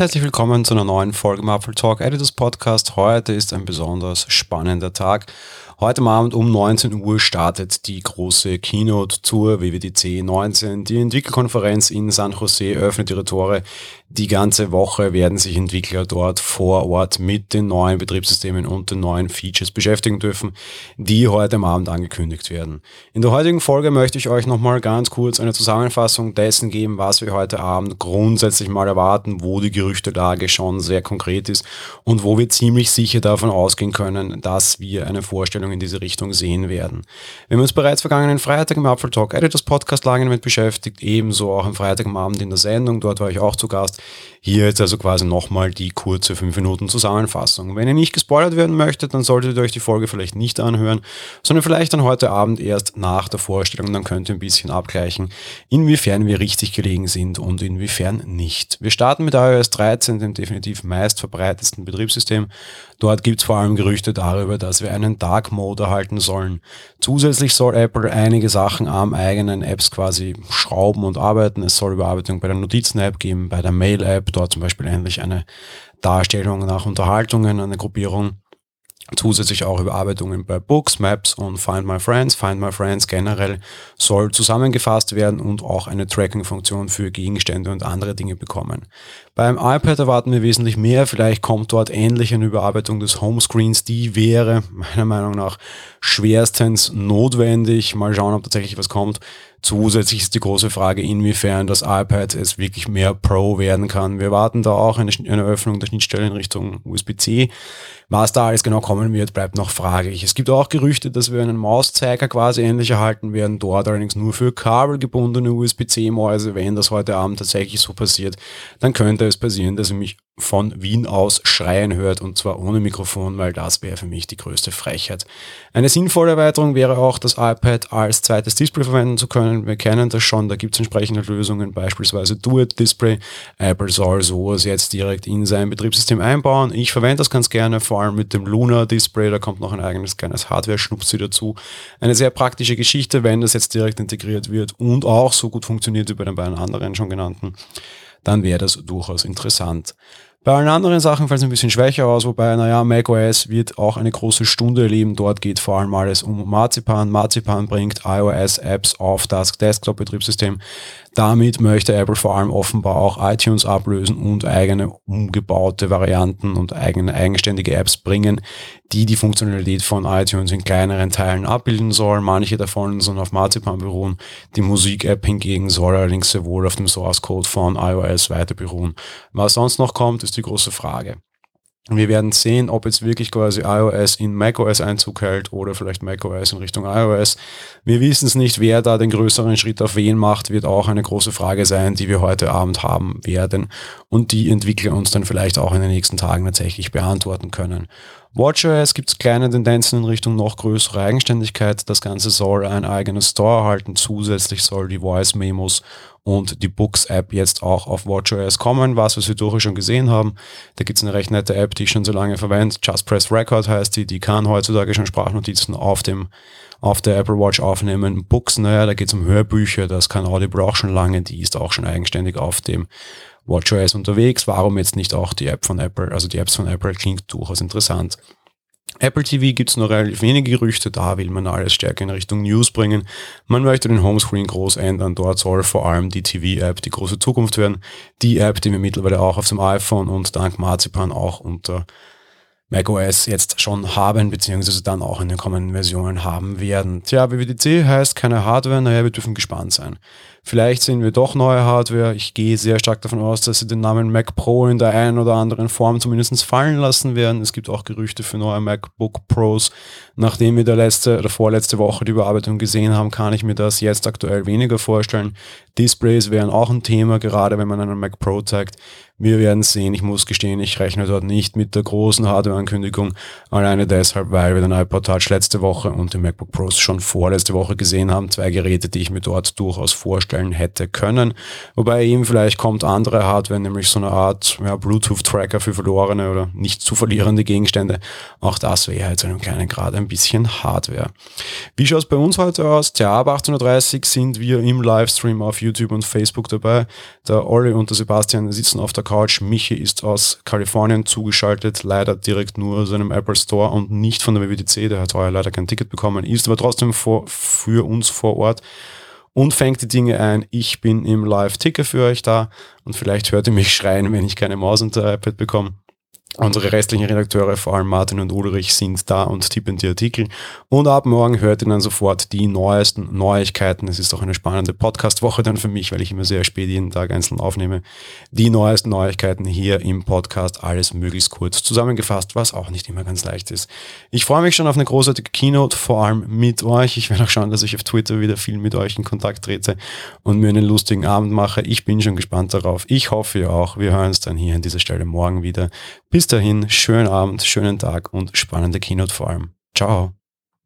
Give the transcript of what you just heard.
herzlich willkommen zu einer neuen Folge im Apple Talk Editors Podcast. Heute ist ein besonders spannender Tag. Heute Abend um 19 Uhr startet die große Keynote zur WWDC 19. Die Entwicklerkonferenz in San Jose öffnet ihre Tore. Die ganze Woche werden sich Entwickler dort vor Ort mit den neuen Betriebssystemen und den neuen Features beschäftigen dürfen, die heute Abend angekündigt werden. In der heutigen Folge möchte ich euch nochmal ganz kurz eine Zusammenfassung dessen geben, was wir heute Abend grundsätzlich mal erwarten, wo die Gerüchtelage schon sehr konkret ist und wo wir ziemlich sicher davon ausgehen können, dass wir eine Vorstellung in diese Richtung sehen werden. Wir haben uns bereits vergangenen Freitag im Apple Talk Editors Podcast lange damit beschäftigt, ebenso auch am Freitag am Abend in der Sendung, dort war ich auch zu Gast. Hier jetzt also quasi nochmal die kurze 5 Minuten Zusammenfassung. Wenn ihr nicht gespoilert werden möchtet, dann solltet ihr euch die Folge vielleicht nicht anhören, sondern vielleicht dann heute Abend erst nach der Vorstellung. Dann könnt ihr ein bisschen abgleichen, inwiefern wir richtig gelegen sind und inwiefern nicht. Wir starten mit iOS 13, dem definitiv meistverbreitetsten Betriebssystem. Dort gibt es vor allem Gerüchte darüber, dass wir einen Dark Mode erhalten sollen. Zusätzlich soll Apple einige Sachen am eigenen Apps quasi schrauben und arbeiten. Es soll Überarbeitung bei der Notizen-App geben, bei der Mail-App, dort zum Beispiel endlich eine Darstellung nach Unterhaltungen, eine Gruppierung. Zusätzlich auch Überarbeitungen bei Books, Maps und Find My Friends. Find My Friends generell soll zusammengefasst werden und auch eine Tracking-Funktion für Gegenstände und andere Dinge bekommen. Beim iPad erwarten wir wesentlich mehr. Vielleicht kommt dort endlich eine Überarbeitung des Homescreens. Die wäre meiner Meinung nach schwerstens notwendig. Mal schauen, ob tatsächlich was kommt. Zusätzlich ist die große Frage, inwiefern das iPad es wirklich mehr Pro werden kann. Wir warten da auch eine, eine Öffnung der Schnittstelle in Richtung USB-C. Was da alles genau kommen wird, bleibt noch fraglich. Es gibt auch Gerüchte, dass wir einen Mauszeiger quasi ähnlich erhalten werden, dort allerdings nur für kabelgebundene USB-C-Mäuse. Wenn das heute Abend tatsächlich so passiert, dann könnte es passieren, dass ihr mich von Wien aus schreien hört und zwar ohne Mikrofon, weil das wäre für mich die größte Frechheit. Eine sinnvolle Erweiterung wäre auch, das iPad als zweites Display verwenden zu können. Wir kennen das schon, da gibt es entsprechende Lösungen, beispielsweise Duet Display. Apple soll sowas jetzt direkt in sein Betriebssystem einbauen. Ich verwende das ganz gerne, vor allem mit dem Luna Display, da kommt noch ein eigenes kleines Hardware-Schnupsi dazu. Eine sehr praktische Geschichte, wenn das jetzt direkt integriert wird und auch so gut funktioniert wie bei den beiden anderen schon genannten, dann wäre das durchaus interessant. Bei allen anderen Sachen fällt es ein bisschen schwächer aus, wobei, naja, macOS wird auch eine große Stunde erleben. Dort geht vor allem alles um Marzipan. Marzipan bringt iOS-Apps auf das Desktop-Betriebssystem. Damit möchte Apple vor allem offenbar auch iTunes ablösen und eigene umgebaute Varianten und eigene eigenständige Apps bringen, die die Funktionalität von iTunes in kleineren Teilen abbilden sollen. Manche davon sollen auf Marzipan beruhen. Die Musik-App hingegen soll allerdings sowohl auf dem Source Code von iOS weiter beruhen. Was sonst noch kommt, ist die große Frage. Wir werden sehen, ob jetzt wirklich quasi iOS in macOS Einzug hält oder vielleicht macOS in Richtung iOS. Wir wissen es nicht, wer da den größeren Schritt auf wen macht, wird auch eine große Frage sein, die wir heute Abend haben werden und die Entwickler uns dann vielleicht auch in den nächsten Tagen tatsächlich beantworten können. WatchOS gibt es kleine Tendenzen in Richtung noch größere Eigenständigkeit. Das Ganze soll ein eigenes Store erhalten. Zusätzlich soll die Voice Memos und die Books App jetzt auch auf WatchOS kommen, was wir durchaus schon gesehen haben. Da gibt es eine recht nette App, die ich schon so lange verwende. Just Press Record heißt die. Die kann heutzutage schon Sprachnotizen auf dem auf der Apple Watch aufnehmen. Books, naja, da geht es um Hörbücher, das kann Audible auch schon lange, die ist auch schon eigenständig auf dem WatchOS unterwegs. Warum jetzt nicht auch die App von Apple? Also die Apps von Apple klingt durchaus interessant. Apple TV gibt es noch relativ wenige Gerüchte, da will man alles stärker in Richtung News bringen. Man möchte den Homescreen groß ändern, dort soll vor allem die TV-App die große Zukunft werden. Die App, die wir mittlerweile auch auf dem iPhone und dank Marzipan auch unter macOS jetzt schon haben, beziehungsweise dann auch in den kommenden Versionen haben werden. Tja, WWDC heißt keine Hardware, naja, wir dürfen gespannt sein. Vielleicht sehen wir doch neue Hardware. Ich gehe sehr stark davon aus, dass sie den Namen Mac Pro in der einen oder anderen Form zumindest fallen lassen werden. Es gibt auch Gerüchte für neue MacBook Pros. Nachdem wir der letzte oder vorletzte Woche die Überarbeitung gesehen haben, kann ich mir das jetzt aktuell weniger vorstellen. Displays wären auch ein Thema, gerade wenn man einen Mac Pro zeigt. Wir werden sehen. Ich muss gestehen, ich rechne dort nicht mit der großen Hardware-Ankündigung. Alleine deshalb, weil wir den iPod Touch letzte Woche und den MacBook Pros schon vorletzte Woche gesehen haben. Zwei Geräte, die ich mir dort durchaus vorstellen hätte können. Wobei eben vielleicht kommt andere Hardware, nämlich so eine Art ja, Bluetooth-Tracker für verlorene oder nicht zu verlierende Gegenstände. Auch das wäre halt zu einem kleinen Grad ein bisschen Hardware. Wie schaut es bei uns heute aus? Tja, ab 18.30 Uhr sind wir im Livestream auf YouTube und Facebook dabei. Der Olli und der Sebastian sitzen auf der Couch. Michi ist aus Kalifornien zugeschaltet, leider direkt nur aus einem Apple Store und nicht von der WWDC. Der hat heuer leider kein Ticket bekommen, ist aber trotzdem vor, für uns vor Ort und fängt die Dinge ein. Ich bin im Live-Ticker für euch da und vielleicht hört ihr mich schreien, wenn ich keine Maus und iPad bekomme. Unsere restlichen Redakteure, vor allem Martin und Ulrich, sind da und tippen die Artikel. Und ab morgen hört ihr dann sofort die neuesten Neuigkeiten. Es ist auch eine spannende Podcast-Woche dann für mich, weil ich immer sehr spät jeden Tag einzeln aufnehme. Die neuesten Neuigkeiten hier im Podcast, alles möglichst kurz zusammengefasst, was auch nicht immer ganz leicht ist. Ich freue mich schon auf eine großartige Keynote, vor allem mit euch. Ich werde auch schauen, dass ich auf Twitter wieder viel mit euch in Kontakt trete und mir einen lustigen Abend mache. Ich bin schon gespannt darauf. Ich hoffe ihr auch. Wir hören uns dann hier an dieser Stelle morgen wieder. Bis dahin, schönen Abend, schönen Tag und spannende Keynote vor allem. Ciao.